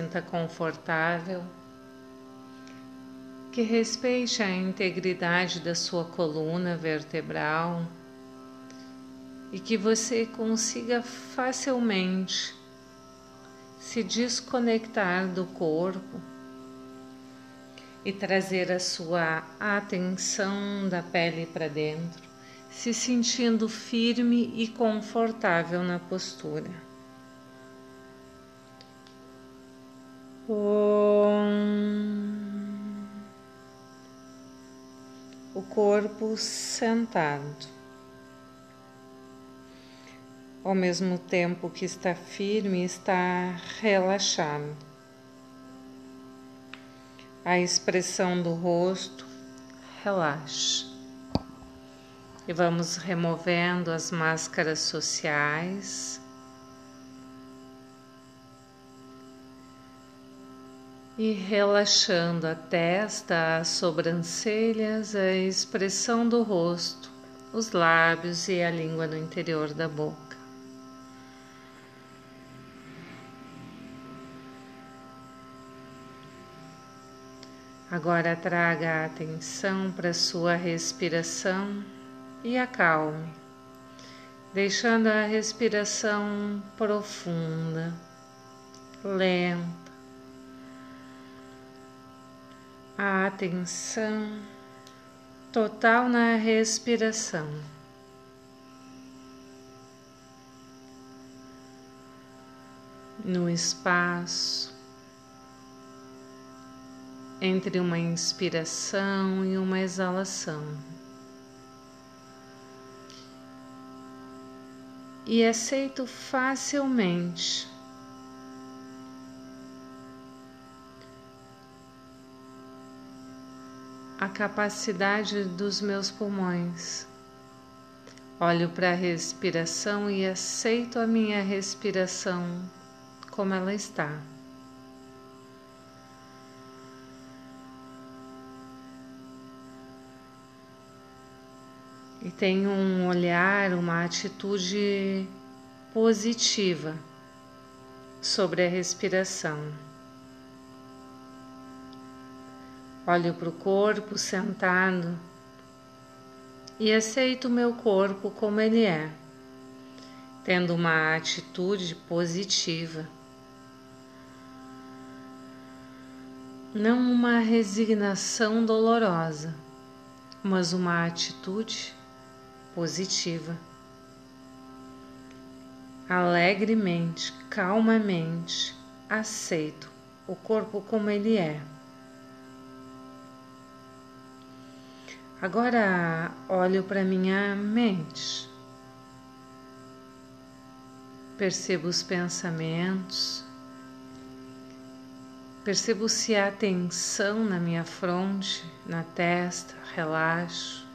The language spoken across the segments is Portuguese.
sinta confortável, que respeite a integridade da sua coluna vertebral e que você consiga facilmente se desconectar do corpo e trazer a sua atenção da pele para dentro, se sentindo firme e confortável na postura. O corpo sentado. Ao mesmo tempo que está firme, está relaxado a expressão do rosto, relaxe. E vamos removendo as máscaras sociais. E relaxando a testa, as sobrancelhas, a expressão do rosto, os lábios e a língua no interior da boca. Agora traga a atenção para sua respiração e acalme, deixando a respiração profunda, lenta. A atenção total na respiração. No espaço entre uma inspiração e uma exalação. E aceito facilmente a capacidade dos meus pulmões. Olho para a respiração e aceito a minha respiração como ela está. e tenho um olhar, uma atitude positiva sobre a respiração. Olho para o corpo sentado e aceito o meu corpo como ele é, tendo uma atitude positiva. Não uma resignação dolorosa, mas uma atitude positiva. Alegremente, calmamente, aceito o corpo como ele é. Agora olho para minha mente. Percebo os pensamentos. Percebo se há tensão na minha fronte, na testa, relaxo.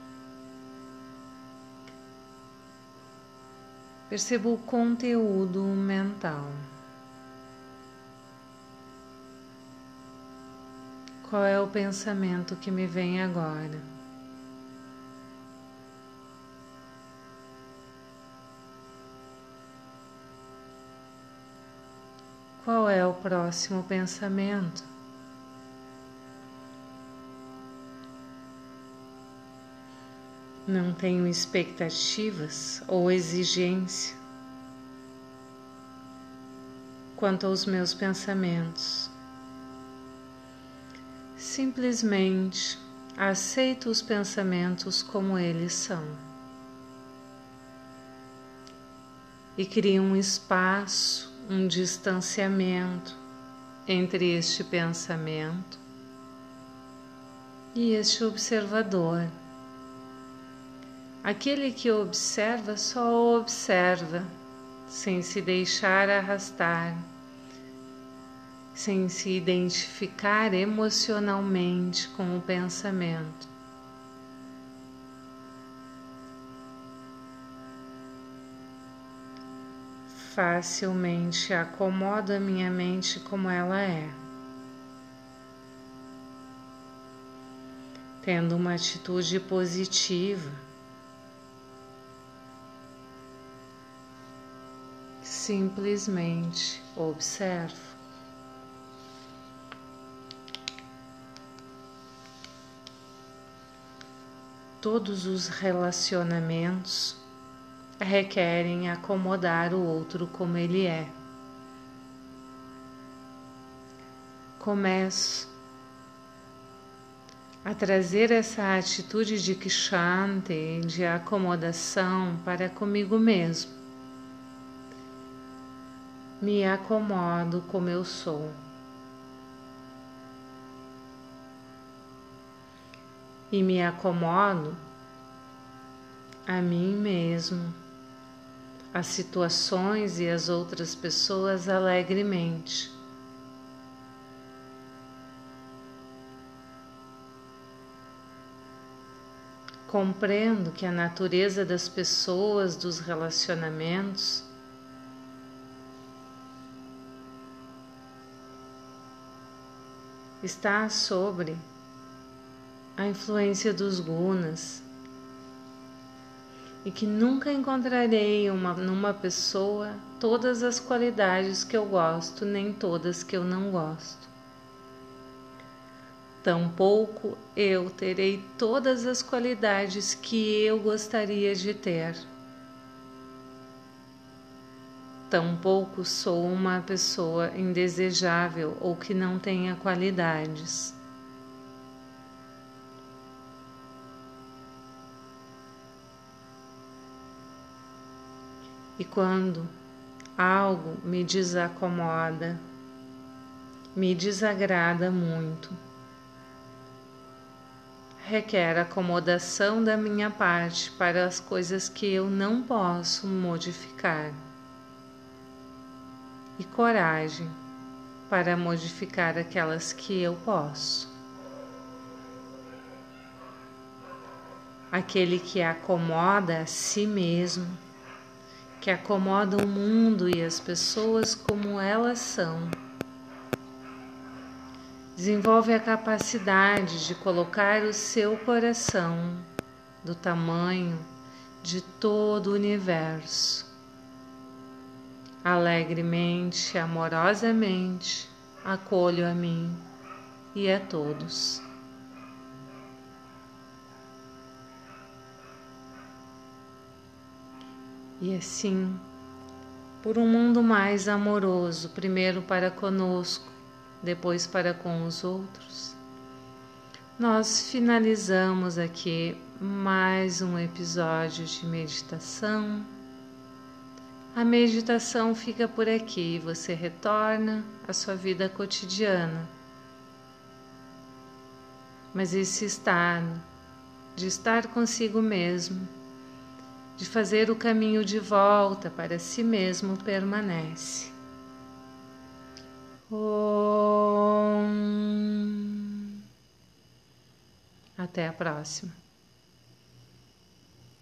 Percebo o conteúdo mental. Qual é o pensamento que me vem agora? Qual é o próximo pensamento? Não tenho expectativas ou exigência quanto aos meus pensamentos. Simplesmente aceito os pensamentos como eles são. E crio um espaço, um distanciamento entre este pensamento e este observador. Aquele que observa só observa, sem se deixar arrastar, sem se identificar emocionalmente com o pensamento. facilmente acomodo a minha mente como ela é, tendo uma atitude positiva, simplesmente observo. Todos os relacionamentos requerem acomodar o outro como ele é. Começo a trazer essa atitude de kshanti, de acomodação para comigo mesmo. Me acomodo como eu sou. E me acomodo a mim mesmo, as situações e as outras pessoas alegremente. Compreendo que a natureza das pessoas, dos relacionamentos, está sobre a influência dos gunas e que nunca encontrarei uma, numa pessoa todas as qualidades que eu gosto, nem todas que eu não gosto tampouco eu terei todas as qualidades que eu gostaria de ter. Tampouco sou uma pessoa indesejável ou que não tenha qualidades. E quando algo me desacomoda, me desagrada muito, requer acomodação da minha parte para as coisas que eu não posso modificar e coragem para modificar aquelas que eu posso. Aquele que acomoda a si mesmo, que acomoda o mundo e as pessoas como elas são Desenvolve a capacidade de colocar o seu coração do tamanho de todo o universo. Alegremente, amorosamente, acolho a mim e a todos. E assim, por um mundo mais amoroso, primeiro para conosco, depois para com os outros. Nós finalizamos aqui mais um episódio de meditação. A meditação fica por aqui, você retorna à sua vida cotidiana. Mas esse estado de estar consigo mesmo, de fazer o caminho de volta para si mesmo permanece. Om. Até a próxima.